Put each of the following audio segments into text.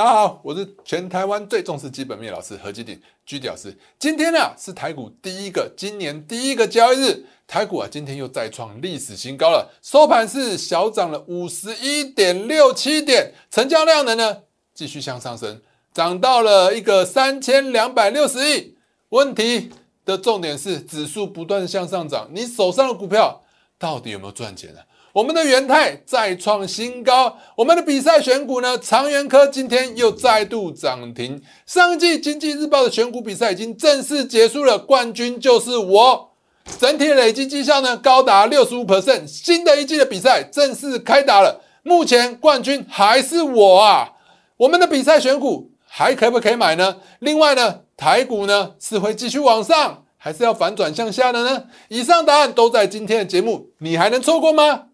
大家好，我是全台湾最重视基本面老师何基鼎居屌师。今天呢是台股第一个今年第一个交易日，台股啊今天又再创历史新高了，收盘是小涨了五十一点六七点，成交量呢呢继续向上升，涨到了一个三千两百六十亿。问题的重点是指数不断向上涨，你手上的股票到底有没有赚钱呢？我们的元泰再创新高，我们的比赛选股呢，长源科今天又再度涨停。上一季经济日报的选股比赛已经正式结束了，冠军就是我。整体累计绩效呢高达六十五 percent。新的一季的比赛正式开打了，目前冠军还是我啊。我们的比赛选股还可不可以买呢？另外呢，台股呢是会继续往上，还是要反转向下的呢？以上答案都在今天的节目，你还能错过吗？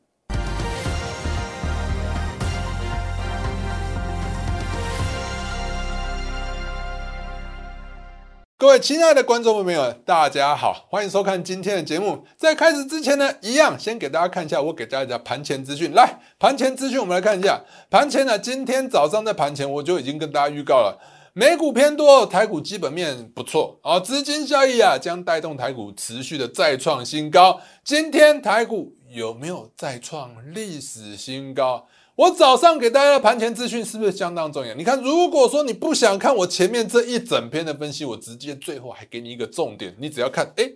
各位亲爱的观众朋友们，大家好，欢迎收看今天的节目。在开始之前呢，一样先给大家看一下我给大家盘前资讯。来，盘前资讯，我们来看一下盘前呢。今天早上在盘前我就已经跟大家预告了，美股偏多，台股基本面不错啊，资金效益啊将带动台股持续的再创新高。今天台股有没有再创历史新高？我早上给大家的盘前资讯是不是相当重要？你看，如果说你不想看我前面这一整篇的分析，我直接最后还给你一个重点，你只要看哎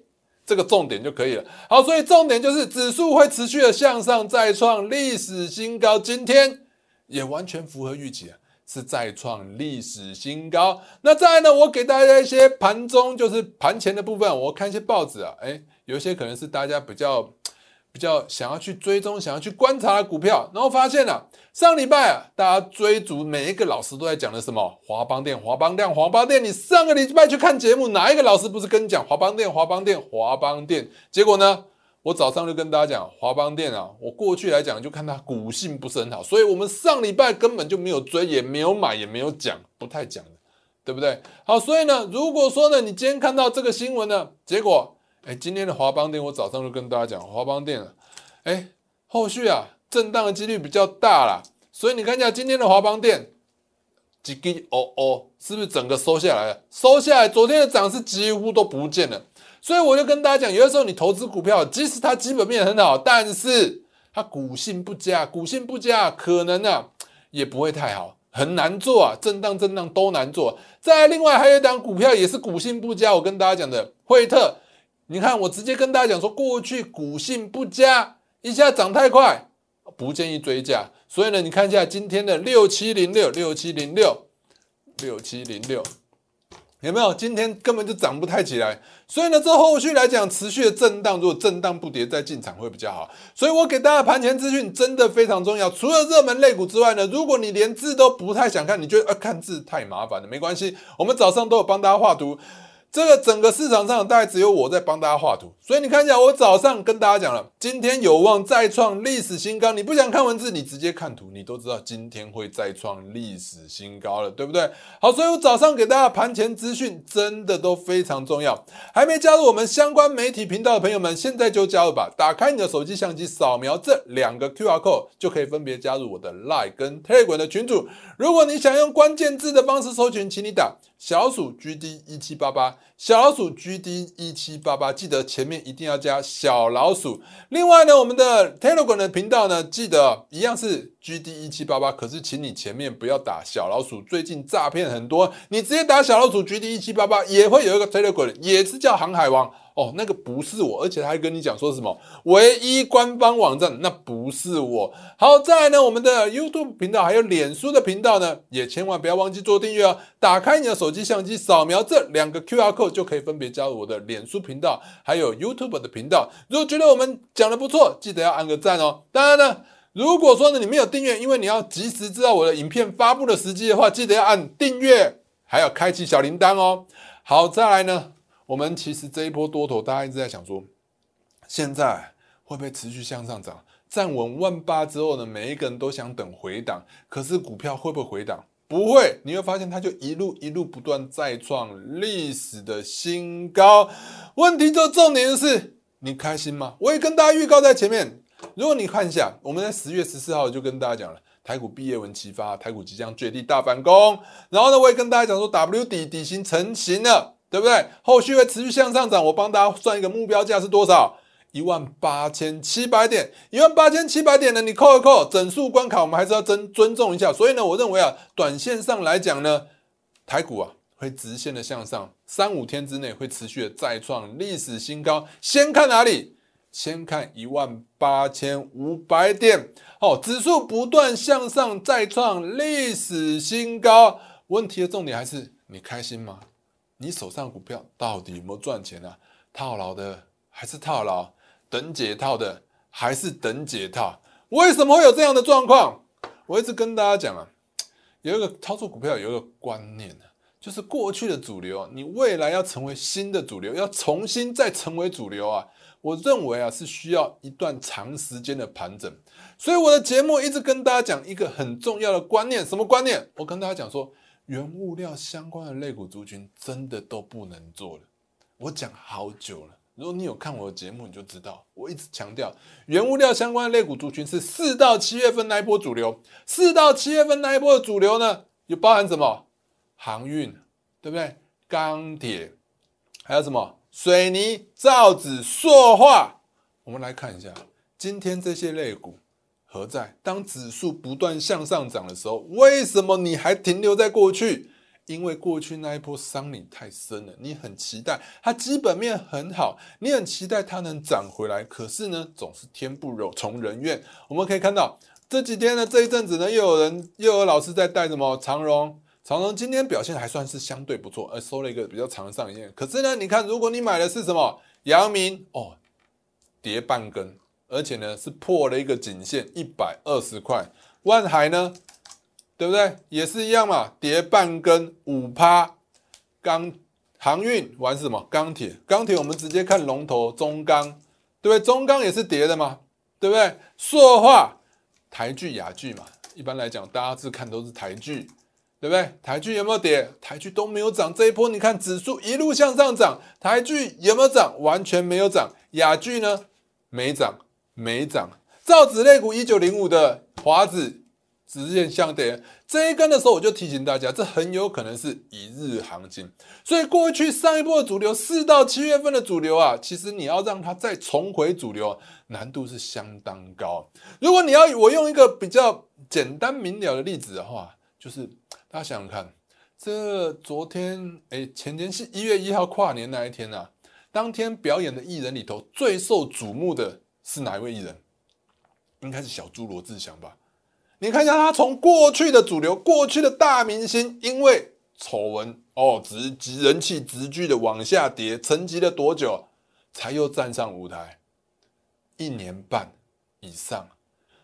这个重点就可以了。好，所以重点就是指数会持续的向上再创历史新高，今天也完全符合预期啊，是再创历史新高。那再来呢，我给大家一些盘中就是盘前的部分，我看一些报纸啊，哎，有一些可能是大家比较。比较想要去追踪、想要去观察的股票，然后发现了上礼拜啊，大家追逐每一个老师都在讲的什么华邦电、华邦量、华邦电。你上个礼拜去看节目，哪一个老师不是跟你讲华邦电、华邦电、华邦电？结果呢，我早上就跟大家讲华邦电啊，我过去来讲就看它股性不是很好，所以我们上礼拜根本就没有追，也没有买，也没有讲，不太讲的，对不对？好，所以呢，如果说呢，你今天看到这个新闻呢，结果。哎，今天的华邦电，我早上就跟大家讲，华邦电了。哎，后续啊，震荡的几率比较大啦，所以你看一下今天的华邦电，几滴哦哦，是不是整个收下来了？收下来，昨天的涨势几乎都不见了。所以我就跟大家讲，有的时候你投资股票，即使它基本面很好，但是它股性不佳，股性不佳，可能啊也不会太好，很难做啊，震荡震荡都难做。再另外还有一档股票也是股性不佳，我跟大家讲的惠特。你看，我直接跟大家讲说，过去股性不佳，一下涨太快，不建议追价。所以呢，你看一下今天的六七零六六七零六六七零六，有没有？今天根本就涨不太起来。所以呢，这后续来讲，持续的震荡，如果震荡不跌再进场会比较好。所以我给大家盘前资讯真的非常重要。除了热门类股之外呢，如果你连字都不太想看，你觉得呃看字太麻烦了，没关系，我们早上都有帮大家画图。这个整个市场上大概只有我在帮大家画图，所以你看一下，我早上跟大家讲了，今天有望再创历史新高。你不想看文字，你直接看图，你都知道今天会再创历史新高了，对不对？好，所以我早上给大家盘前资讯真的都非常重要。还没加入我们相关媒体频道的朋友们，现在就加入吧！打开你的手机相机，扫描这两个 QR code，就可以分别加入我的 Line 跟 Telegram 的群组。如果你想用关键字的方式搜群，请你打。小鼠 GD 一七八八，小老鼠 GD 一七八八，记得前面一定要加小老鼠。另外呢，我们的 Telegram 的频道呢，记得一样是 GD 一七八八，可是请你前面不要打小老鼠，最近诈骗很多，你直接打小老鼠 GD 一七八八，也会有一个 Telegram，也是叫航海王。哦，那个不是我，而且他还跟你讲说什么唯一官方网站，那不是我。好，再来呢，我们的 YouTube 频道还有脸书的频道呢，也千万不要忘记做订阅哦。打开你的手机相机，扫描这两个 QR code 就可以分别加入我的脸书频道，还有 YouTube 的频道。如果觉得我们讲的不错，记得要按个赞哦。当然呢，如果说呢你没有订阅，因为你要及时知道我的影片发布的时机的话，记得要按订阅，还要开启小铃铛哦。好，再来呢。我们其实这一波多头，大家一直在想说，现在会不会持续向上涨？站稳万八之后呢，每一个人都想等回档，可是股票会不会回档？不会，你会发现它就一路一路不断再创历史的新高。问题就重点就是，你开心吗？我也跟大家预告在前面，如果你看一下，我们在十月十四号就跟大家讲了，台股毕业文齐发，台股即将绝地大反攻。然后呢，我也跟大家讲说，W 底底型成型了，对不对？后续会持续向上涨。我帮大家算一个目标价是多少？一万八千七百点，一万八千七百点呢？你扣一扣整数关卡，我们还是要尊尊重一下。所以呢，我认为啊，短线上来讲呢，台股啊会直线的向上，三五天之内会持续的再创历史新高。先看哪里？先看一万八千五百点。好，指数不断向上，再创历史新高。问题的重点还是你开心吗？你手上股票到底有没有赚钱啊？套牢的还是套牢？等解套的还是等解套？为什么会有这样的状况？我一直跟大家讲啊，有一个操作股票有一个观念，就是过去的主流，你未来要成为新的主流，要重新再成为主流啊。我认为啊，是需要一段长时间的盘整。所以我的节目一直跟大家讲一个很重要的观念，什么观念？我跟大家讲说，原物料相关的类股族群真的都不能做了。我讲好久了。如果你有看我的节目，你就知道我一直强调，原物料相关的类股族群是四到七月份那一波主流。四到七月份那一波的主流呢，有包含什么？航运，对不对？钢铁，还有什么？水泥、造纸、塑化。我们来看一下，今天这些类股何在？当指数不断向上涨的时候，为什么你还停留在过去？因为过去那一波伤你太深了，你很期待它基本面很好，你很期待它能涨回来。可是呢，总是天不容从人愿。我们可以看到这几天呢，这一阵子呢，又有人又有老师在带什么长荣，长荣今天表现还算是相对不错，而收了一个比较长的上影线。可是呢，你看，如果你买的是什么阳明哦，跌半根，而且呢是破了一个颈线一百二十块。万海呢？对不对？也是一样嘛，跌半根五趴。钢航运玩什么？钢铁，钢铁我们直接看龙头中钢，对不对？中钢也是跌的嘛，对不对？塑化台剧雅剧嘛，一般来讲大家是看都是台剧，对不对？台剧有没有跌？台剧都没有涨。这一波你看指数一路向上涨，台剧有没有涨？完全没有涨。雅剧呢？没涨，没涨。造纸类股一九零五的华子。直线相跌这一根的时候，我就提醒大家，这很有可能是一日行情。所以过去上一波的主流，四到七月份的主流啊，其实你要让它再重回主流，难度是相当高。如果你要我用一个比较简单明了的例子的话，就是大家想想看，这昨天哎前天是一月一号跨年那一天啊，当天表演的艺人里头最受瞩目的是哪一位艺人？应该是小猪罗志祥吧。你看一下，他从过去的主流、过去的大明星，因为丑闻哦，直直人气直剧的往下跌，沉寂了多久，才又站上舞台？一年半以上。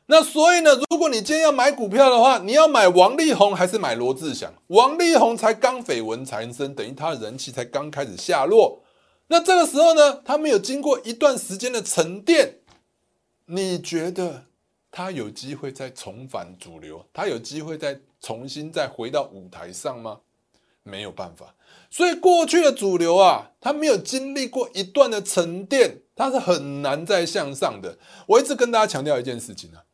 那所以呢，如果你今天要买股票的话，你要买王力宏还是买罗志祥？王力宏才刚绯闻缠身，等于他的人气才刚开始下落。那这个时候呢，他没有经过一段时间的沉淀，你觉得？他有机会再重返主流，他有机会再重新再回到舞台上吗？没有办法。所以过去的主流啊，他没有经历过一段的沉淀，他是很难再向上的。我一直跟大家强调一件事情啊，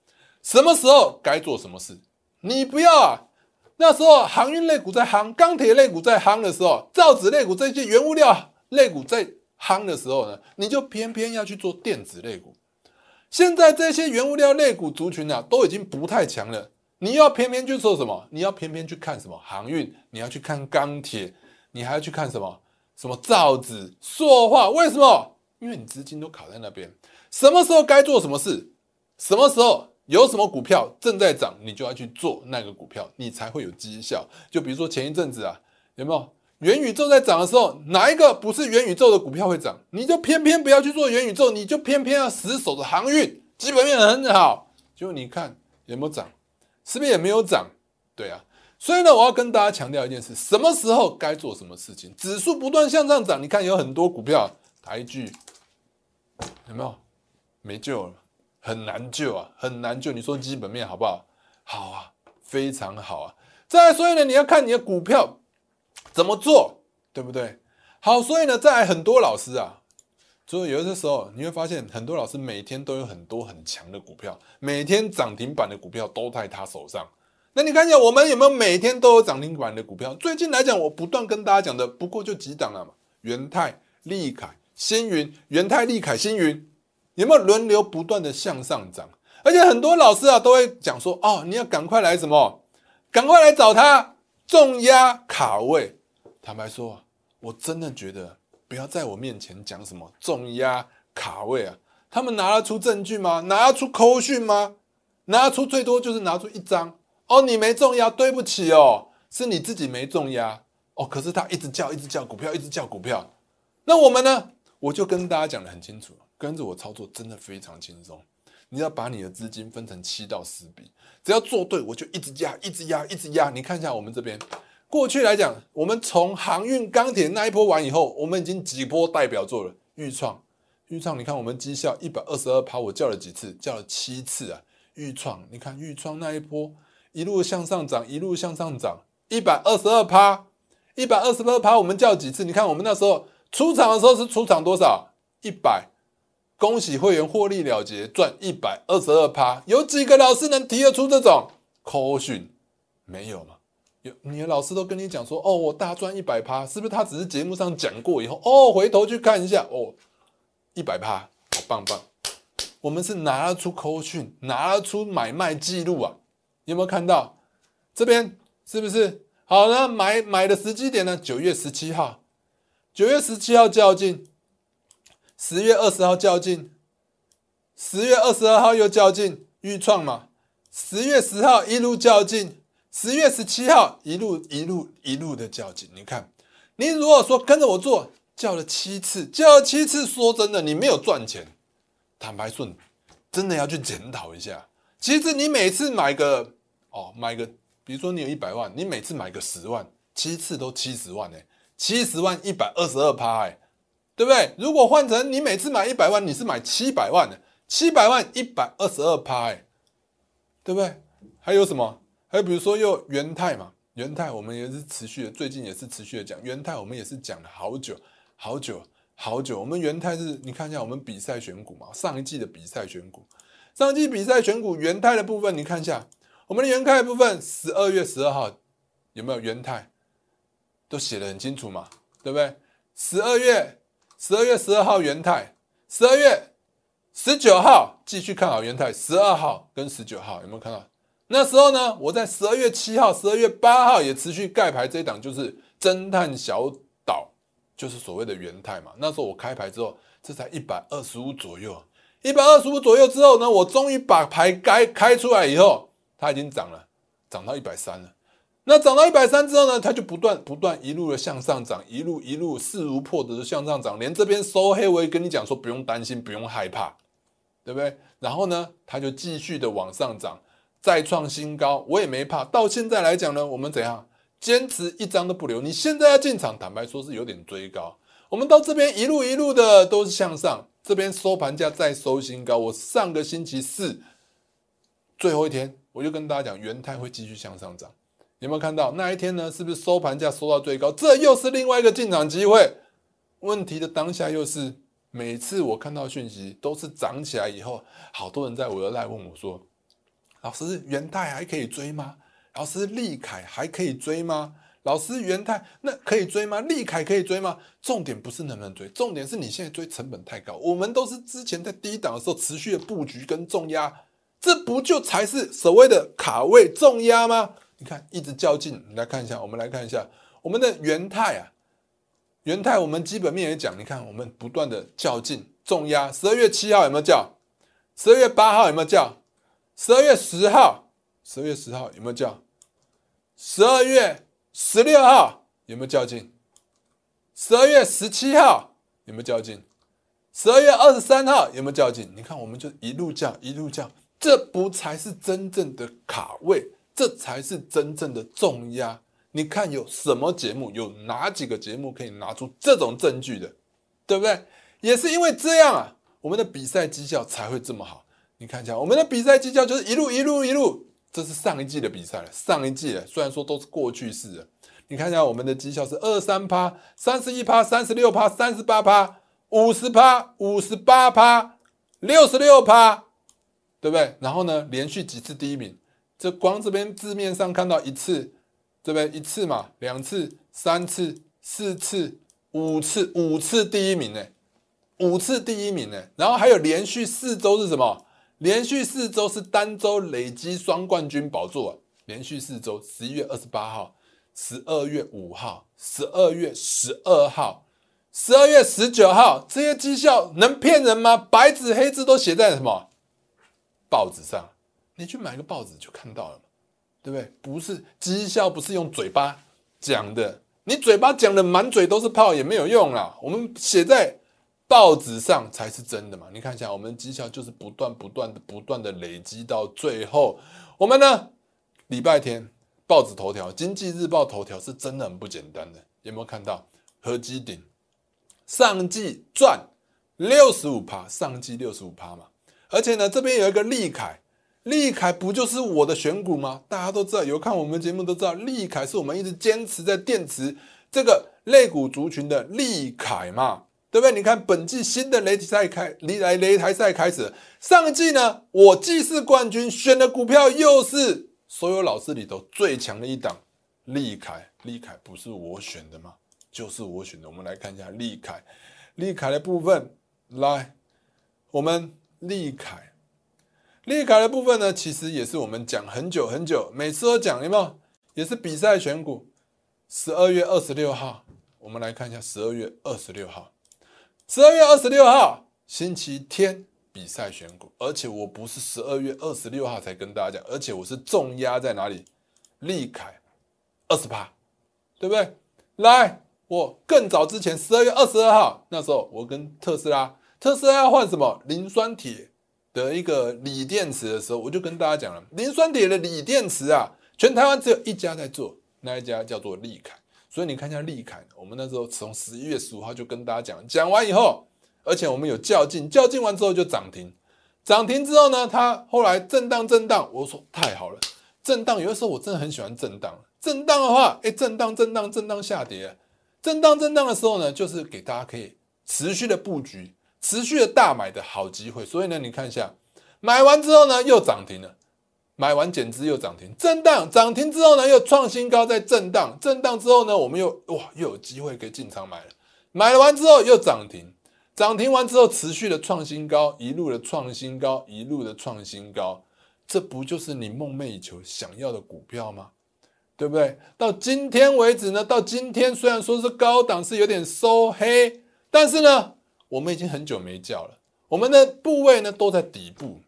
什么时候该做什么事，你不要啊。那时候航运类股在夯，钢铁类股在夯的时候，造纸类股这些原物料类股在夯的时候呢，你就偏偏要去做电子类股。现在这些原物料类股族群啊，都已经不太强了。你要偏偏去做什么？你要偏偏去看什么航运？你要去看钢铁？你还要去看什么？什么造纸、塑化？为什么？因为你资金都卡在那边。什么时候该做什么事？什么时候有什么股票正在涨，你就要去做那个股票，你才会有绩效。就比如说前一阵子啊，有没有？元宇宙在涨的时候，哪一个不是元宇宙的股票会涨？你就偏偏不要去做元宇宙，你就偏偏要死守着航运，基本面很好。就你看有没有涨？是不是也没有涨？对啊。所以呢，我要跟大家强调一件事：什么时候该做什么事情？指数不断向上涨，你看有很多股票，台剧有没有没救了？很难救啊，很难救。你说基本面好不好？好啊，非常好啊。再所以呢，你要看你的股票。怎么做，对不对？好，所以呢，在很多老师啊，所以有的时候你会发现，很多老师每天都有很多很强的股票，每天涨停板的股票都在他手上。那你看一下，我们有没有每天都有涨停板的股票？最近来讲，我不断跟大家讲的，不过就几档了嘛。元泰、利凯、星云，元泰、利凯、星云，有没有轮流不断的向上涨？而且很多老师啊，都会讲说，哦，你要赶快来什么？赶快来找他重压卡位。坦白说，我真的觉得。不要在我面前讲什么重压卡位啊！他们拿得出证据吗？拿得出扣讯吗？拿得出最多就是拿出一张哦，你没重压，对不起哦，是你自己没重压哦。可是他一直叫，一直叫股票，一直叫股票。那我们呢？我就跟大家讲的很清楚，跟着我操作真的非常轻松。你要把你的资金分成七到十笔，只要做对，我就一直压，一直压，一直压。你看一下我们这边。过去来讲，我们从航运、钢铁那一波完以后，我们已经几波代表作了。豫创，豫创，你看我们绩效一百二十二趴，我叫了几次？叫了七次啊！豫创，你看豫创那一波一路向上涨，一路向上涨，一百二十二趴，一百二十二趴，我们叫几次？你看我们那时候出场的时候是出场多少？一百，恭喜会员获利了结，赚一百二十二趴。有几个老师能提得出这种口讯？没有吗？有你的老师都跟你讲说，哦，我大赚一百趴，是不是？他只是节目上讲过以后，哦，回头去看一下，哦，一百趴，好棒棒。我们是拿得出扣讯，拿得出买卖记录啊，有没有看到？这边是不是？好那，买买的时机点呢？九月十七号，九月十七号较劲，十月二十号较劲，十月二十二号又较劲，预创嘛，十月十号一路较劲。十月十七号，一路一路一路的较劲。你看，你如果说跟着我做，叫了七次，叫了七次，说真的，你没有赚钱。坦白说，真的要去检讨一下。其实你每次买个哦，买个，比如说你有一百万，你每次买个十万，七次都七十万呢，七十万一百二十二趴哎，对不对？如果换成你每次买一百万，你是买七百万的，七百万一百二十二趴哎，对不对？还有什么？还有比如说，又元泰嘛，元泰我们也是持续的，最近也是持续的讲元泰，我们也是讲了好久好久好久。我们元泰是，你看一下我们比赛选股嘛，上一季的比赛选股，上一季比赛选股元泰的部分，你看一下我们的元泰的部分，十二月十二号有没有元泰，都写的很清楚嘛，对不对？十二月十二月十二号元泰，十二月十九号继续看好元泰，十二号跟十九号有没有看到？那时候呢，我在十二月七号、十二月八号也持续盖牌这一档，就是侦探小岛，就是所谓的元泰嘛。那时候我开牌之后，这才一百二十五左右，一百二十五左右之后呢，我终于把牌开开出来以后，它已经涨了，涨到一百三了。那涨到一百三之后呢，它就不断不断一路的向上涨，一路一路势如破竹的向上涨，连这边收黑我也跟你讲说不用担心，不用害怕，对不对？然后呢，它就继续的往上涨。再创新高，我也没怕。到现在来讲呢，我们怎样坚持一张都不留？你现在要进场，坦白说是有点追高。我们到这边一路一路的都是向上，这边收盘价再收新高。我上个星期四最后一天，我就跟大家讲，元泰会继续向上涨。有没有看到那一天呢？是不是收盘价收到最高？这又是另外一个进场机会。问题的当下又是每次我看到讯息都是涨起来以后，好多人在我的来问我说。老师，元泰还可以追吗？老师，利凯还可以追吗？老师，元泰那可以追吗？利凯可以追吗？重点不是能不能追，重点是你现在追成本太高。我们都是之前在低档的时候持续的布局跟重压，这不就才是所谓的卡位重压吗？你看一直较劲，你来看一下，我们来看一下我们的元泰啊，元泰我们基本面也讲，你看我们不断的较劲重压，十二月七号有没有叫？十二月八号有没有叫？十二月十号，十二月十号有没有叫？十二月十六号有没有较劲？十二月十七号有没有较劲？十二月二十三号有没有较劲？你看，我们就一路叫，一路叫，这不才是真正的卡位，这才是真正的重压。你看有什么节目，有哪几个节目可以拿出这种证据的，对不对？也是因为这样啊，我们的比赛绩效才会这么好。你看一下我们的比赛绩效，就是一路一路一路，这是上一季的比赛了。上一季虽然说都是过去式了，你看一下我们的绩效是二三趴、三十一趴、三十六趴、三十八趴。五十趴、五十八趴、六十六趴，对不对？然后呢，连续几次第一名，这光这边字面上看到一次，对不对？一次嘛，两次、三次、四次、五次，五次第一名呢，五次第一名呢。然后还有连续四周是什么？连续四周是单周累积双冠军宝座，连续四周，十一月二十八号、十二月五号、十二月十二号、十二月十九号，这些绩效能骗人吗？白纸黑字都写在什么报纸上？你去买个报纸就看到了，对不对？不是绩效，不是用嘴巴讲的，你嘴巴讲的满嘴都是泡也没有用啦。我们写在。报纸上才是真的嘛？你看一下，我们绩效就是不断、不断、不断的累积到最后，我们呢，礼拜天报纸头条，《经济日报》头条是真的很不简单的。有没有看到？合基顶上季赚六十五趴，上季六十五趴嘛？而且呢，这边有一个利凯，利凯不就是我的选股吗？大家都知道，有看我们节目都知道，利凯是我们一直坚持在电池这个类股族群的利凯嘛。对不对？你看本季新的擂台赛开，擂来擂台赛开始。上季呢，我既是冠军，选的股票又是所有老师里头最强的一档，利凯。利凯不是我选的吗？就是我选的。我们来看一下利凯，利凯的部分，来，我们利凯，利凯的部分呢，其实也是我们讲很久很久，每次都讲，有没有？也是比赛选股。十二月二十六号，我们来看一下十二月二十六号。十二月二十六号星期天比赛选股，而且我不是十二月二十六号才跟大家讲，而且我是重压在哪里？利凯二十八，对不对？来，我更早之前十二月二十二号那时候，我跟特斯拉，特斯拉要换什么磷酸铁的一个锂电池的时候，我就跟大家讲了，磷酸铁的锂电池啊，全台湾只有一家在做，那一家叫做利凯。所以你看一下利凯，我们那时候从十一月十五号就跟大家讲，讲完以后，而且我们有较劲，较劲完之后就涨停，涨停之后呢，它后来震荡震荡，我说太好了，震荡有的时候我真的很喜欢震荡，震荡的话，哎，震荡震荡震荡下跌，震荡震荡的时候呢，就是给大家可以持续的布局，持续的大买的好机会。所以呢，你看一下，买完之后呢，又涨停了。买完减资又涨停，震荡涨停之后呢，又创新高，在震荡，震荡之后呢，我们又哇又有机会可以进场买了，买了完之后又涨停，涨停完之后持续的创新高，一路的创新高，一路的创新高，这不就是你梦寐以求想要的股票吗？对不对？到今天为止呢，到今天虽然说是高档是有点收黑，但是呢，我们已经很久没叫了，我们的部位呢都在底部，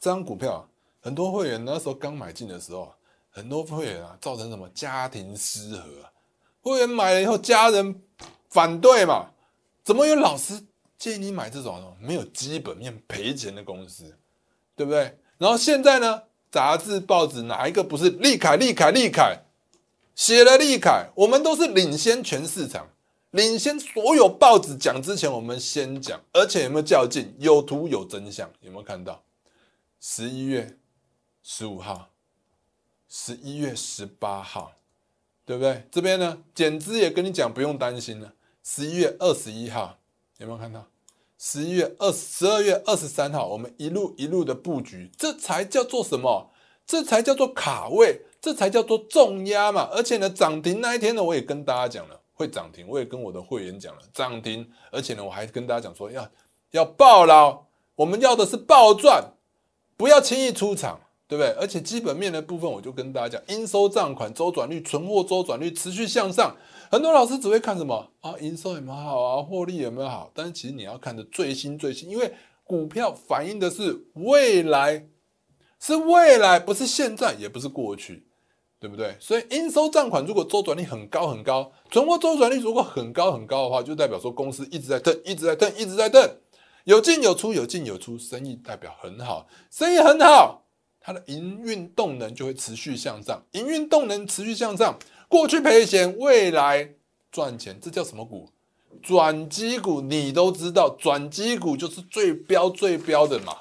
这张股票。很多会员那时候刚买进的时候，很多会员啊造成什么家庭失和？会员买了以后，家人反对嘛？怎么有老师建议你买这种没有基本面赔钱的公司，对不对？然后现在呢，杂志报纸哪一个不是利凯利凯利凯写了利凯？我们都是领先全市场，领先所有报纸讲之前，我们先讲，而且有没有较劲？有图有真相，有没有看到？十一月。十五号，十一月十八号，对不对？这边呢，减资也跟你讲，不用担心了。十一月二十一号，有没有看到？十一月二十二月二十三号，我们一路一路的布局，这才叫做什么？这才叫做卡位，这才叫做重压嘛。而且呢，涨停那一天呢，我也跟大家讲了，会涨停。我也跟我的会员讲了，涨停。而且呢，我还跟大家讲说，要要爆了，我们要的是爆赚，不要轻易出场。对不对？而且基本面的部分，我就跟大家讲，应收账款周转率、存货周转率持续向上。很多老师只会看什么啊？营收有没有好啊？获利有没有好？但是其实你要看的最新最新，因为股票反映的是未来，是未来，不是现在，也不是过去，对不对？所以应收账款如果周转率很高很高，存货周转率如果很高很高的话，就代表说公司一直在蹬，一直在蹬，一直在蹬，有进有出，有进有出，生意代表很好，生意很好。它的营运动能就会持续向上，营运动能持续向上，过去赔钱，未来赚钱，这叫什么股？转机股，你都知道，转机股就是最标最标的嘛，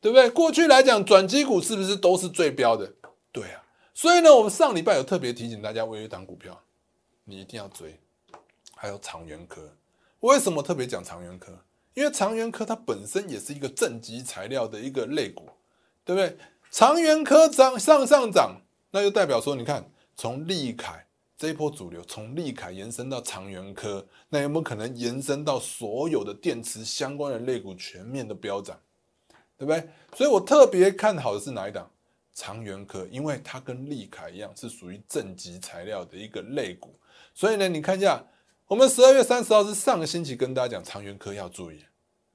对不对？过去来讲，转机股是不是都是最标的？对啊，所以呢，我们上礼拜有特别提醒大家，我有一档股票，你一定要追，还有长源科，为什么特别讲长源科？因为长源科它本身也是一个正极材料的一个类股，对不对？长源科涨上上涨，那就代表说，你看从利凯这一波主流，从利凯延伸到长源科，那有没有可能延伸到所有的电池相关的类股全面的飙涨，对不对？所以我特别看好的是哪一档？长源科，因为它跟利凯一样是属于正极材料的一个类股，所以呢，你看一下，我们十二月三十号是上个星期跟大家讲长源科要注意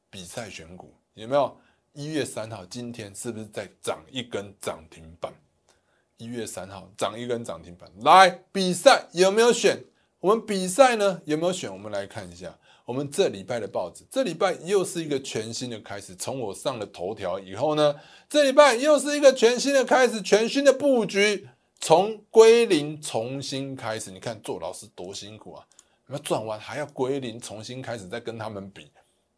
比赛选股，有没有？一月三号今天是不是在涨一根涨停板？一月三号涨一根涨停板，来比赛有没有选？我们比赛呢有没有选？我们来看一下。我们这礼拜的报纸，这礼拜又是一个全新的开始。从我上了头条以后呢，这礼拜又是一个全新的开始，全新的布局，从归零重新开始。你看做老师多辛苦啊！你们赚完还要归零重新开始，再跟他们比。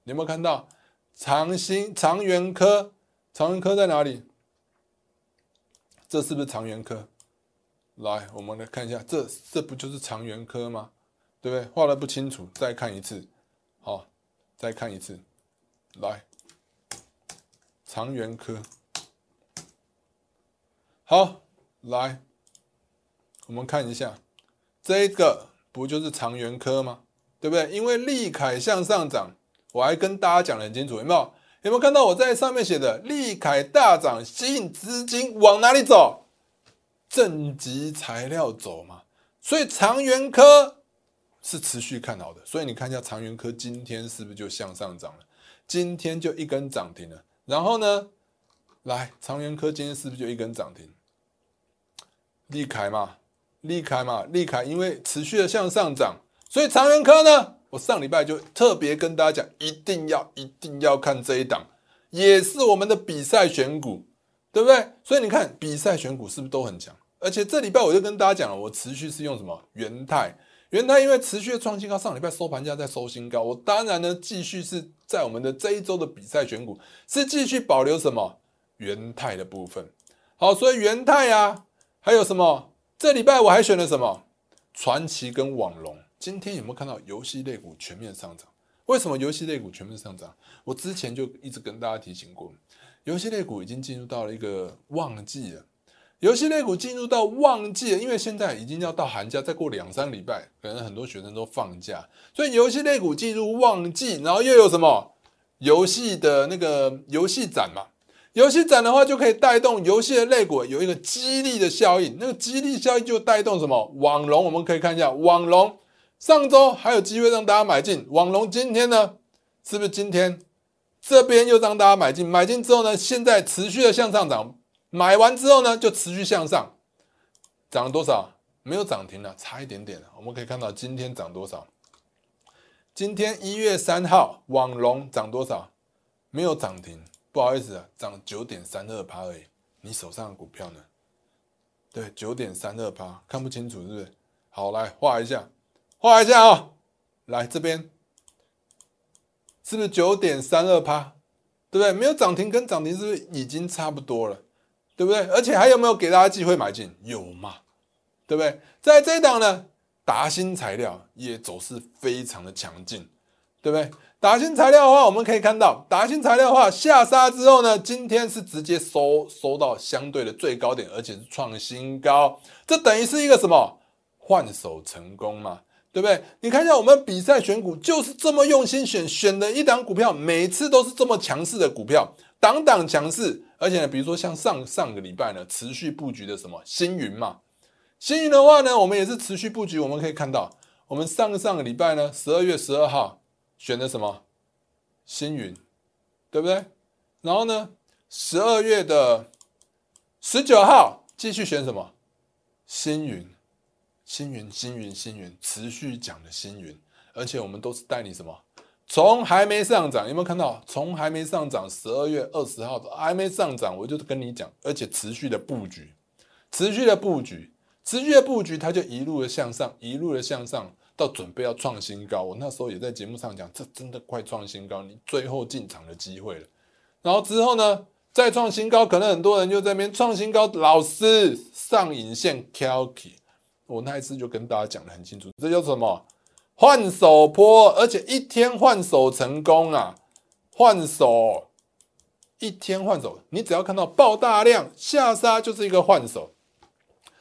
你有没有看到长兴长源科？长源科在哪里？这是不是长源科？来，我们来看一下，这这不就是长源科吗？对不对？画的不清楚，再看一次。好，再看一次，来，长源科，好，来，我们看一下，这个不就是长源科吗？对不对？因为利凯向上涨，我还跟大家讲的很清楚，有没有？有没有看到我在上面写的利凯大涨，吸引资金往哪里走？正极材料走嘛，所以长源科。是持续看好的，所以你看一下长源科今天是不是就向上涨了？今天就一根涨停了。然后呢，来长源科今天是不是就一根涨停？利凯嘛，利凯嘛，利凯因为持续的向上涨，所以长源科呢，我上礼拜就特别跟大家讲，一定要一定要看这一档，也是我们的比赛选股，对不对？所以你看比赛选股是不是都很强？而且这礼拜我就跟大家讲了，我持续是用什么元泰。元泰因为持续的创新高，上礼拜收盘价在收新高。我当然呢，继续是在我们的这一周的比赛选股，是继续保留什么元泰的部分。好，所以元泰啊，还有什么？这礼拜我还选了什么？传奇跟网龙。今天有没有看到游戏类股全面上涨？为什么游戏类股全面上涨？我之前就一直跟大家提醒过，游戏类股已经进入到了一个旺季了。游戏类股进入到旺季了，因为现在已经要到寒假，再过两三礼拜，可能很多学生都放假，所以游戏类股进入旺季，然后又有什么游戏的那个游戏展嘛？游戏展的话，就可以带动游戏的类股有一个激励的效应，那个激励效应就带动什么网龙？我们可以看一下网龙，上周还有机会让大家买进，网龙今天呢，是不是今天这边又让大家买进？买进之后呢，现在持续的向上涨。买完之后呢，就持续向上，涨了多少？没有涨停了，差一点点了。我们可以看到今天涨多少？今天一月三号，网龙涨多少？没有涨停，不好意思啊，涨九点三二趴而已。你手上的股票呢？对，九点三二趴，看不清楚是不是？好，来画一下，画一下啊！来这边，是不是九点三二趴？对不对？没有涨停跟涨停是不是已经差不多了？对不对？而且还有没有给大家机会买进？有嘛？对不对？在这一档呢，达新材料也走势非常的强劲，对不对？达新材料的话，我们可以看到，达新材料的话下杀之后呢，今天是直接收收到相对的最高点，而且是创新高，这等于是一个什么换手成功嘛？对不对？你看一下我们比赛选股就是这么用心选，选的一档股票，每次都是这么强势的股票，档档强势。而且呢，比如说像上上个礼拜呢，持续布局的什么星云嘛，星云的话呢，我们也是持续布局。我们可以看到，我们上上个礼拜呢，十二月十二号选的什么星云，对不对？然后呢，十二月的十九号继续选什么星云，星云，星云，星云，持续讲的星云，而且我们都是带你什么？从还没上涨，有没有看到？从还没上涨，十二月二十号还没上涨，我就跟你讲，而且持续的布局，持续的布局，持续的布局，它就一路的向上，一路的向上，到准备要创新高。我那时候也在节目上讲，这真的快创新高，你最后进场的机会了。然后之后呢，再创新高，可能很多人就在那边创新高，老师上影线 k a l k y 我那一次就跟大家讲的很清楚，这叫什么？换手坡，而且一天换手成功啊！换手一天换手，你只要看到爆大量下杀，就是一个换手。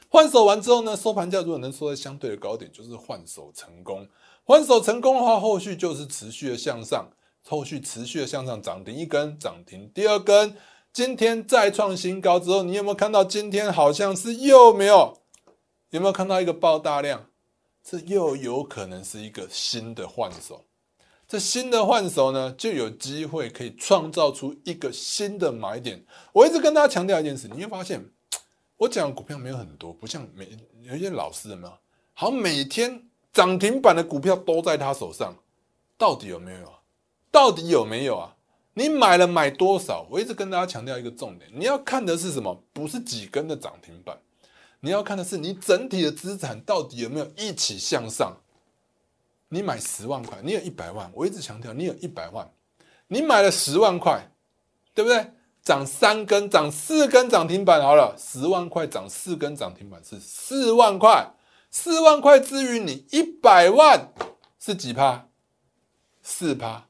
换手完之后呢，收盘价如果能收在相对的高点，就是换手成功。换手成功的话，后续就是持续的向上，后续持续的向上涨停一根，涨停第二根，今天再创新高之后，你有没有看到今天好像是又没有？有没有看到一个爆大量？这又有可能是一个新的换手。这新的换手呢，就有机会可以创造出一个新的买点。我一直跟大家强调一件事，你会发现，我讲股票没有很多，不像每有一些老师有没有？好像每天涨停板的股票都在他手上，到底有没有啊？到底有没有啊？你买了买多少？我一直跟大家强调一个重点，你要看的是什么？不是几根的涨停板。你要看的是你整体的资产到底有没有一起向上。你买十万块，你有一百万。我一直强调，你有一百万，你买了十万块，对不对？涨三根，涨四根涨停板好了，十万块涨四根涨停板是四万块。四万块之于你一百万是几趴？四趴。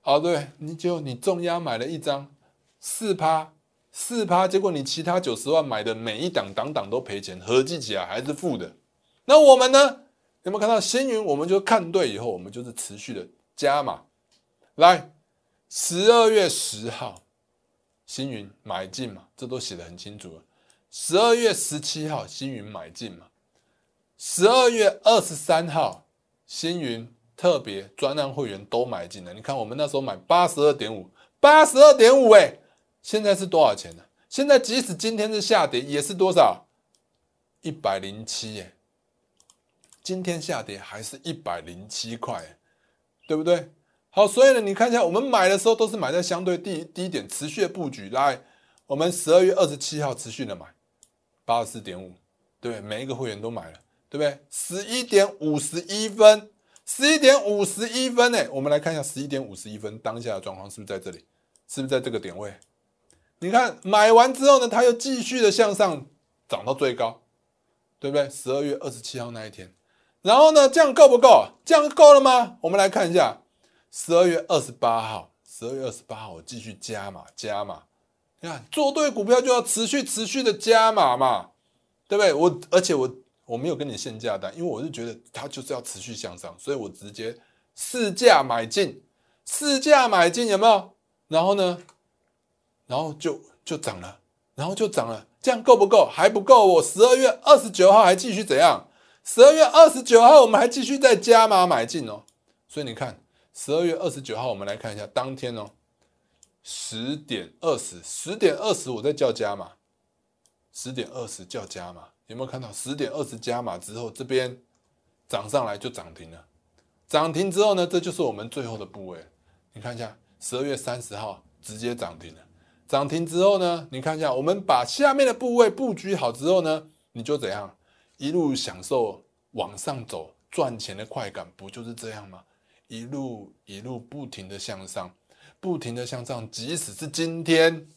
好，对，你就你重压买了一张四趴。四趴，结果你其他九十万买的每一档档档都赔钱，合计起来还是负的。那我们呢？有没有看到星云？我们就看对以后，我们就是持续的加码。来，十二月十号，星云买进嘛，这都写的很清楚了。十二月十七号，星云买进嘛。十二月二十三号，星云特别专案会员都买进了。你看，我们那时候买八十二点五，八十二点五，哎。现在是多少钱呢？现在即使今天是下跌，也是多少？一百零七耶。今天下跌还是一百零七块，对不对？好，所以呢，你看一下，我们买的时候都是买在相对低低点，持续的布局。来，我们十二月二十七号持续的买，八十四点五，对不对？每一个会员都买了，对不对？十一点五十一分，十一点五十一分呢？我们来看一下十一点五十一分当下的状况是不是在这里？是不是在这个点位？你看买完之后呢，它又继续的向上涨到最高，对不对？十二月二十七号那一天，然后呢，这样够不够？这样够了吗？我们来看一下，十二月二十八号，十二月二十八号我继续加码加码。你看做对股票就要持续持续的加码嘛，对不对？我而且我我没有跟你限价单，因为我是觉得它就是要持续向上，所以我直接市价买进，市价买进有没有？然后呢？然后就就涨了，然后就涨了，这样够不够？还不够。我十二月二十九号还继续怎样？十二月二十九号我们还继续再加码买进哦。所以你看，十二月二十九号我们来看一下当天哦，十点二十，十点二十我在叫加码，十点二十叫加码，有没有看到？十点二十加码之后，这边涨上来就涨停了。涨停之后呢，这就是我们最后的部位。你看一下，十二月三十号直接涨停了。涨停之后呢？你看一下，我们把下面的部位布局好之后呢，你就怎样一路享受往上走赚钱的快感，不就是这样吗？一路一路不停的向上，不停的向上，即使是今天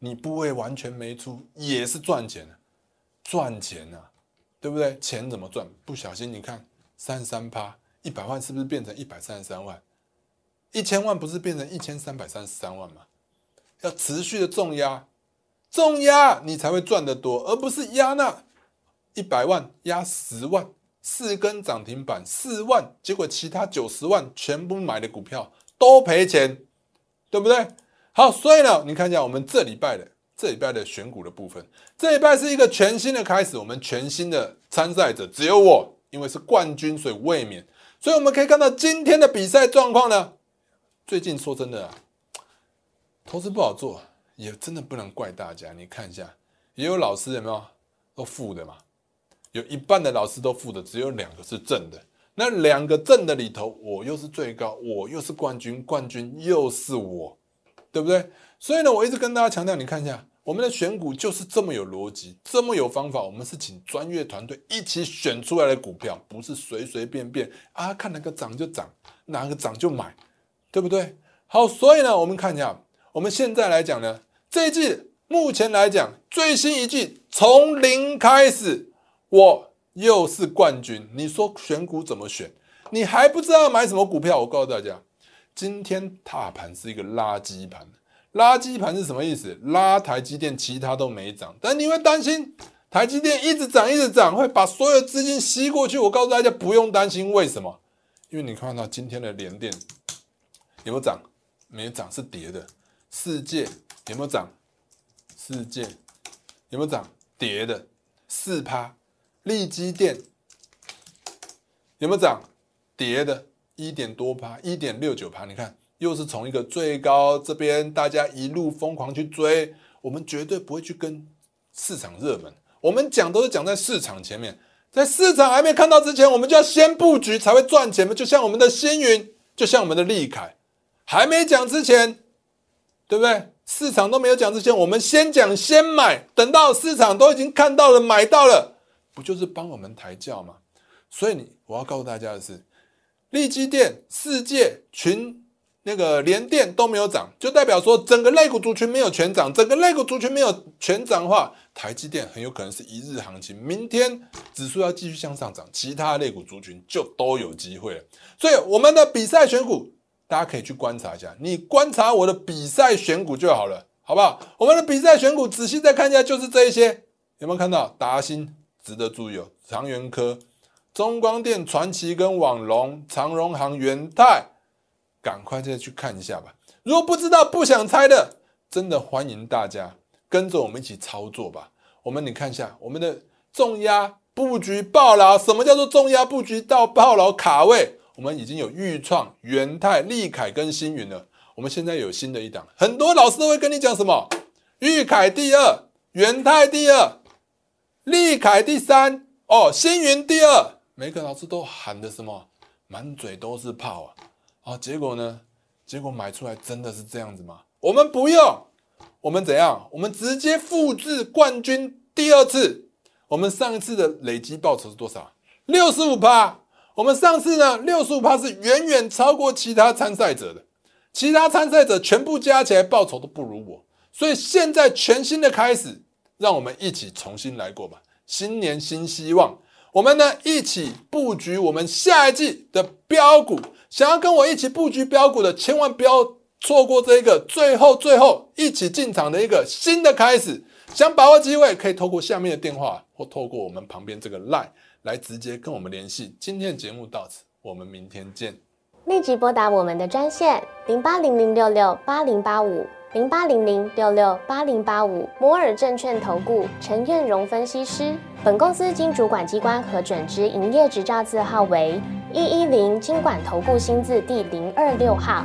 你部位完全没出，也是赚钱的，赚钱啊，对不对？钱怎么赚？不小心你看三三趴，一百万是不是变成一百三十三万？一千万不是变成一千三百三十三万吗？要持续的重压，重压你才会赚得多，而不是压那一百万压十万，四根涨停板四万，结果其他九十万全部买的股票都赔钱，对不对？好，所以呢，你看一下我们这礼拜的这礼拜的选股的部分，这礼拜是一个全新的开始，我们全新的参赛者只有我，因为是冠军，所以卫冕。所以我们可以看到今天的比赛状况呢，最近说真的啊。投资不好做，也真的不能怪大家。你看一下，也有老师有没有都负的嘛？有一半的老师都负的，只有两个是正的。那两个正的里头，我又是最高，我又是冠军，冠军又是我，对不对？所以呢，我一直跟大家强调，你看一下，我们的选股就是这么有逻辑，这么有方法。我们是请专业团队一起选出来的股票，不是随随便便啊，看哪个涨就涨，哪个涨就买，对不对？好，所以呢，我们看一下。我们现在来讲呢，这一季目前来讲最新一季从零开始，我又是冠军。你说选股怎么选？你还不知道买什么股票？我告诉大家，今天大盘是一个垃圾盘。垃圾盘是什么意思？拉台积电，其他都没涨，但你会担心台积电一直涨，一直涨，会把所有资金吸过去。我告诉大家，不用担心，为什么？因为你看到今天的联电有没有涨？没涨，是跌的。世界有没有涨？世界有没有涨？跌的，四趴。利基电有没有涨？跌的，一点多趴，一点六九趴。你看。又是从一个最高这边，大家一路疯狂去追，我们绝对不会去跟市场热门。我们讲都是讲在市场前面，在市场还没看到之前，我们就要先布局才会赚钱嘛。就像我们的星云，就像我们的利凯，还没讲之前，对不对？市场都没有讲之前，我们先讲先买，等到市场都已经看到了买到了，不就是帮我们抬轿吗？所以你我要告诉大家的是，利基电、世界群。那个连电都没有涨，就代表说整个类股族群没有全涨。整个类股族群没有全涨的话，台积电很有可能是一日行情。明天指数要继续向上涨，其他类股族群就都有机会了。所以我们的比赛选股，大家可以去观察一下。你观察我的比赛选股就好了，好不好？我们的比赛选股仔细再看一下，就是这一些，有没有看到？达新值得注意哦，长源科、中光电、传奇跟网龙、长荣航、元泰。赶快再去看一下吧。如果不知道、不想猜的，真的欢迎大家跟着我们一起操作吧。我们你看一下我们的重压布局爆牢，什么叫做重压布局到爆牢卡位？我们已经有豫创、元泰、利凯跟星云了。我们现在有新的一档，很多老师都会跟你讲什么？裕凯第二，元泰第二，利凯第三，哦，星云第二。每个老师都喊的什么？满嘴都是炮啊！啊，结果呢？结果买出来真的是这样子吗？我们不用，我们怎样？我们直接复制冠军第二次。我们上一次的累积报酬是多少？六十五趴。我们上次呢，六十五趴是远远超过其他参赛者的，其他参赛者全部加起来报酬都不如我。所以现在全新的开始，让我们一起重新来过吧。新年新希望。我们呢一起布局我们下一季的标股，想要跟我一起布局标股的，千万不要错过这一个最后最后一起进场的一个新的开始。想把握机会，可以透过下面的电话或透过我们旁边这个 line 来直接跟我们联系。今天的节目到此，我们明天见。立即拨打我们的专线零八零零六六八零八五。零八零零六六八零八五摩尔证券投顾 陈彦荣分析师，本公司经主管机关核准之营业执照字号为一一零金管投顾新字第零二六号。